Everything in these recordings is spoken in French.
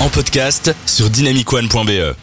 en podcast sur dynamicone.be.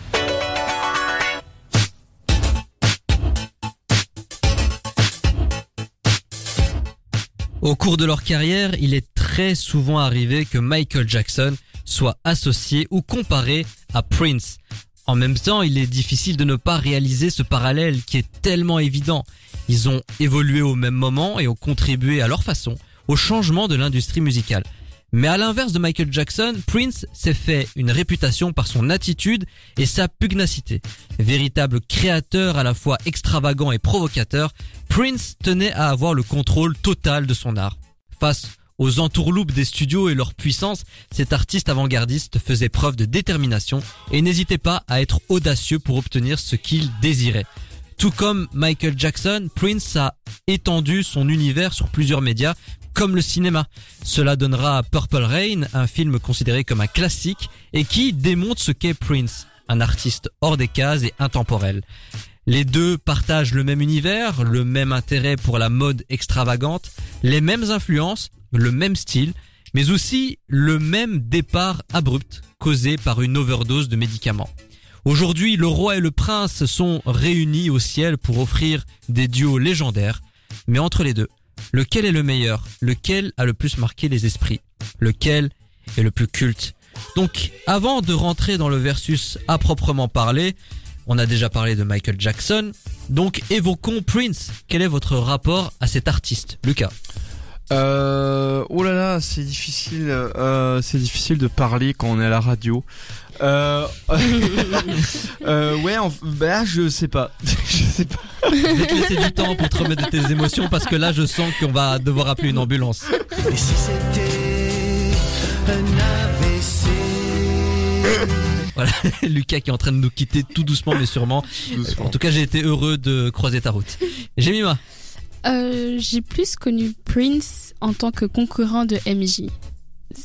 Au cours de leur carrière, il est très souvent arrivé que Michael Jackson soit associé ou comparé à Prince. En même temps, il est difficile de ne pas réaliser ce parallèle qui est tellement évident. Ils ont évolué au même moment et ont contribué à leur façon au changement de l'industrie musicale. Mais à l'inverse de Michael Jackson, Prince s'est fait une réputation par son attitude et sa pugnacité. Véritable créateur à la fois extravagant et provocateur, Prince tenait à avoir le contrôle total de son art. Face aux entourloupes des studios et leur puissance, cet artiste avant-gardiste faisait preuve de détermination et n'hésitait pas à être audacieux pour obtenir ce qu'il désirait. Tout comme Michael Jackson, Prince a étendu son univers sur plusieurs médias, comme le cinéma. Cela donnera Purple Rain, un film considéré comme un classique et qui démontre ce qu'est Prince, un artiste hors des cases et intemporel. Les deux partagent le même univers, le même intérêt pour la mode extravagante, les mêmes influences, le même style, mais aussi le même départ abrupt causé par une overdose de médicaments. Aujourd'hui, le roi et le prince sont réunis au ciel pour offrir des duos légendaires, mais entre les deux, Lequel est le meilleur? Lequel a le plus marqué les esprits? Lequel est le plus culte? Donc, avant de rentrer dans le versus à proprement parler, on a déjà parlé de Michael Jackson. Donc, évoquons Prince. Quel est votre rapport à cet artiste, Lucas? Euh, oh là là, c'est difficile. Euh, c'est difficile de parler quand on est à la radio. Euh, euh, ouais, bah, je sais pas. je sais pas. Je vais te laisser du temps pour te remettre de tes émotions parce que là, je sens qu'on va devoir appeler une ambulance. Et si c'était un AVC Voilà, Lucas qui est en train de nous quitter tout doucement mais sûrement. En tout cas, j'ai été heureux de croiser ta route. Jemima euh, J'ai plus connu Prince en tant que concurrent de MJ.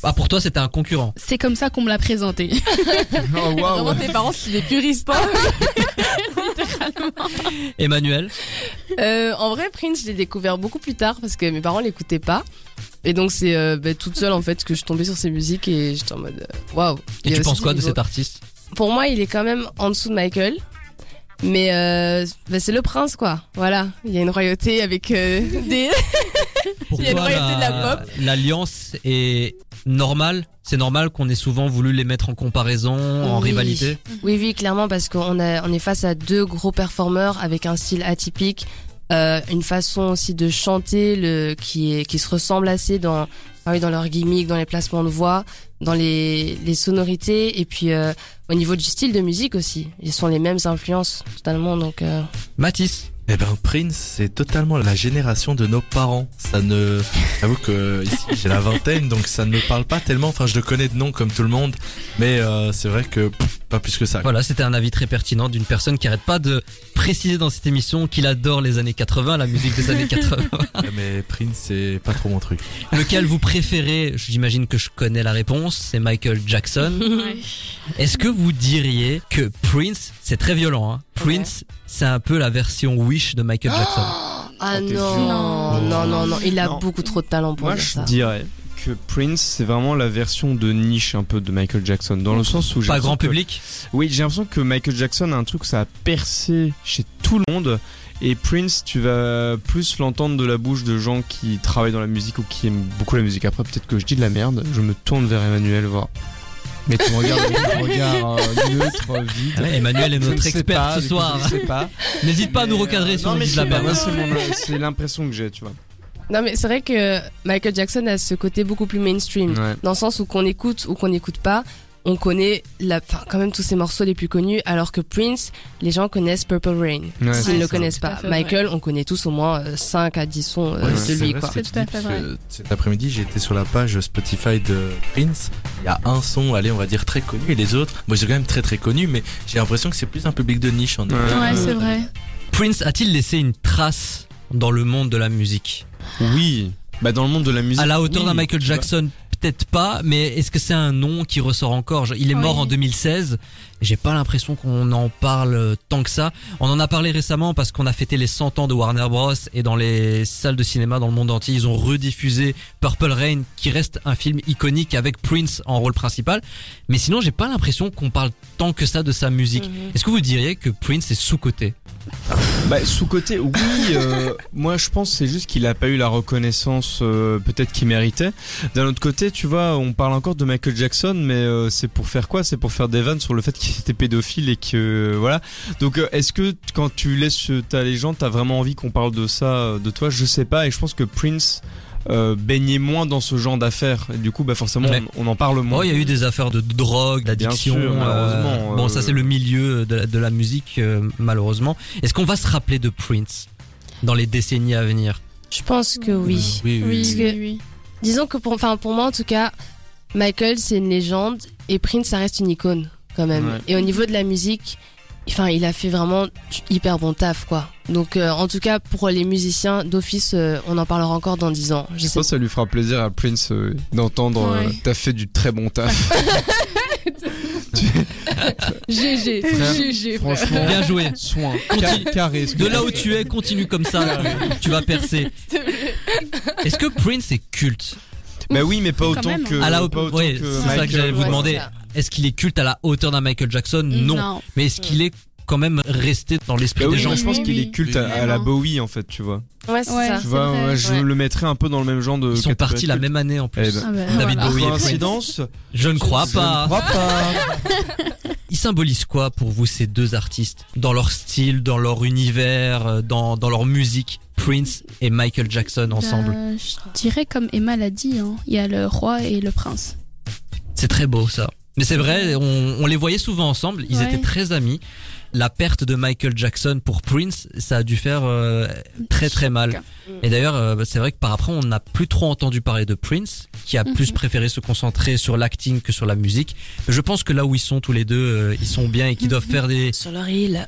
Ah, pour toi, c'était un concurrent. C'est comme ça qu'on me l'a présenté. oh, wow. Vraiment, tes parents, c'est des puristes. Hein. Emmanuel euh, En vrai, Prince, je l'ai découvert beaucoup plus tard parce que mes parents l'écoutaient pas. Et donc, c'est euh, bah, toute seule, en fait, que je tombais sur ses musiques et j'étais en mode euh, waouh. Et tu penses quoi de cet artiste? Pour moi, il est quand même en dessous de Michael. Mais euh, bah, c'est le prince, quoi. Voilà. Il y a une royauté avec euh, des. il y a une royauté de la pop. L'alliance est normale? C'est normal qu'on ait souvent voulu les mettre en comparaison, en rivalité? Oui, oui, clairement, parce qu'on on est face à deux gros performeurs avec un style atypique. Euh, une façon aussi de chanter le qui est qui se ressemble assez dans ah oui, dans leur gimmick, dans les placements de voix, dans les, les sonorités et puis euh, au niveau du style de musique aussi. Ils sont les mêmes influences totalement donc. Euh... Mathis. Eh ben Prince, c'est totalement la génération de nos parents. Ça ne, j'avoue que ici j'ai la vingtaine, donc ça ne me parle pas tellement. Enfin, je le connais de nom comme tout le monde, mais euh, c'est vrai que pas plus que ça. Voilà, c'était un avis très pertinent d'une personne qui arrête pas de préciser dans cette émission qu'il adore les années 80, la musique des années 80. mais Prince, c'est pas trop mon truc. Lequel vous préférez? J'imagine que je connais la réponse. C'est Michael Jackson. Est-ce que vous diriez que Prince, c'est très violent, hein Prince, c'est un peu la version Wish de Michael Jackson? Ah non, non, non, non, il a beaucoup trop de talent pour Moi, je dirais que Prince, c'est vraiment la version de niche un peu de Michael Jackson, dans le sens où pas grand public. Oui, j'ai l'impression que Michael Jackson a un truc ça a percé chez tout le monde. Et Prince, tu vas plus l'entendre de la bouche de gens qui travaillent dans la musique ou qui aiment beaucoup la musique. Après, peut-être que je dis de la merde. Je me tourne vers Emmanuel voir. Mais tu me regardes avec un regard euh, neutre, vide. Ah Emmanuel est notre expert ce soir. N'hésite pas à nous recadrer sur le de la C'est l'impression que j'ai, tu vois. Non mais c'est vrai que Michael Jackson a ce côté beaucoup plus mainstream, dans le sens où qu'on écoute ou qu'on n'écoute pas, on connaît la, quand même tous ses morceaux les plus connus, alors que Prince, les gens connaissent Purple Rain, s'ils ne le connaissent pas. Michael, on connaît tous au moins 5 euh, à 10 sons euh, de lui. Quoi. Tout à fait Cet après-midi, été sur la page Spotify de Prince. Il y a un son, allez, on va dire très connu, et les autres, moi, c'est quand même très très connu, mais j'ai l'impression que c'est plus un public de niche en Ouais, ouais c'est vrai. Prince a-t-il laissé une trace dans le monde de la musique? Oui. Bah dans le monde de la musique. À la hauteur d'un Michael Jackson, peut-être pas, mais est-ce que c'est un nom qui ressort encore? Il est mort Oui. en 2016. et J'ai pas l'impression qu'on en parle euh, tant que ça. On en a parlé récemment parce qu'on a fêté les 100 ans de Warner Bros et dans les salles de cinéma dans le monde entier, ils ont rediffusé Purple Rain, qui reste un film iconique avec Prince en rôle principal. Mais sinon, j'ai pas l'impression qu'on parle tant que ça de sa musique. Mhm. Est-ce que vous diriez que Prince est sous-coté? Bah, sous côté, oui. euh, moi, je pense c'est juste qu'il a pas eu la reconnaissance euh, peut-être qu'il méritait. D'un autre côté, tu vois, on parle encore de Michael Jackson, mais euh, c'est pour faire quoi? C'est pour faire des vannes sur le fait qu'il était pédophile et que euh, voilà. Donc, euh, est-ce que quand tu laisses ta légende, t'as vraiment envie qu'on parle de ça, euh, de toi? Je sais pas. Et je pense que Prince. Euh, baignait moins dans ce genre d'affaires et du coup bah forcément Ouais. on, on en parle moins Oh, il y a eu des affaires de drogue, d'addiction. sûr, euh, malheureusement, bon, euh, ça c'est le milieu de la, de la musique, euh, malheureusement. Est-ce qu'on va se rappeler de Prince dans les décennies à venir? Je pense que oui. Oui, oui. Oui, Parce oui, que- oui. Disons que pour, enfin, pour moi, en tout cas, Michael, c'est une légende et Prince, ça reste une icône, quand même. Ouais. Et au niveau de la musique, enfin, il a fait vraiment du hyper bon taf, quoi. Donc, euh, en tout cas, pour les musiciens d'office, euh, on en parlera encore dans 10 ans. Je Je sais pense que ça lui fera plaisir à Prince euh, d'entendre euh, Ouais. t'as fait du très bon taf. GG, GG. Franchement, Bien joué. soin, Continue. Car- carré. De là où tu es, continue comme ça. tu vas percer. Est-ce que Prince est culte? Bah oui, mais pas Quand autant même. que. À la- pas autant ouais, que c'est ça que j'allais vous demander. Est-ce qu'il est culte à la hauteur d'un Michael Jackson? Non. Mais est-ce qu'il est quand même resté dans l'esprit Bah des gens? moi, je pense Oui, qu'il oui. est culte à, à la Bowie en fait, tu vois. Ouais, c'est Ouais. ça. Tu vois, vrai. ouais, je Ouais. le mettrais un peu dans le même genre de. Ils sont partis la même année en plus. Eh ben. Ah bah, David voilà. Bowie. Coïncidence Je ne crois Je pas. ne crois pas. Ils symbolisent quoi pour vous ces deux artistes? Dans leur style, dans leur univers, euh, dans, dans leur musique Prince et Michael Jackson ensemble? Bah, je dirais comme Emma l'a dit, hein, il y a le roi et le prince. C'est très beau ça. Mais c'est vrai, on, on les voyait souvent ensemble, ils Ouais. étaient très amis. La perte de Michael Jackson pour Prince, ça a dû faire euh, très très mal. Et d'ailleurs, euh, c'est vrai que par après, on n'a plus trop entendu parler de Prince, qui a plus Mhm. préféré se concentrer sur l'acting que sur la musique. Mais je pense que là où ils sont tous les deux, euh, ils sont bien et qu'ils doivent faire des, Sur leur île.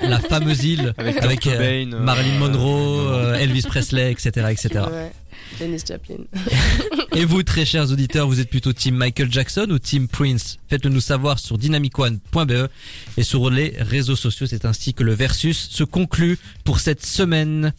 des- la fameuse île Avec, avec euh, Cobain, euh, Marilyn Monroe, Elvis Presley, etc., etc. Ouais. Dennis Chaplin. Et vous, très chers auditeurs, vous êtes plutôt team Michael Jackson ou team Prince? Faites-le nous savoir sur dynamicone.be et sur les réseaux sociaux. C'est ainsi que le versus se conclut pour cette semaine.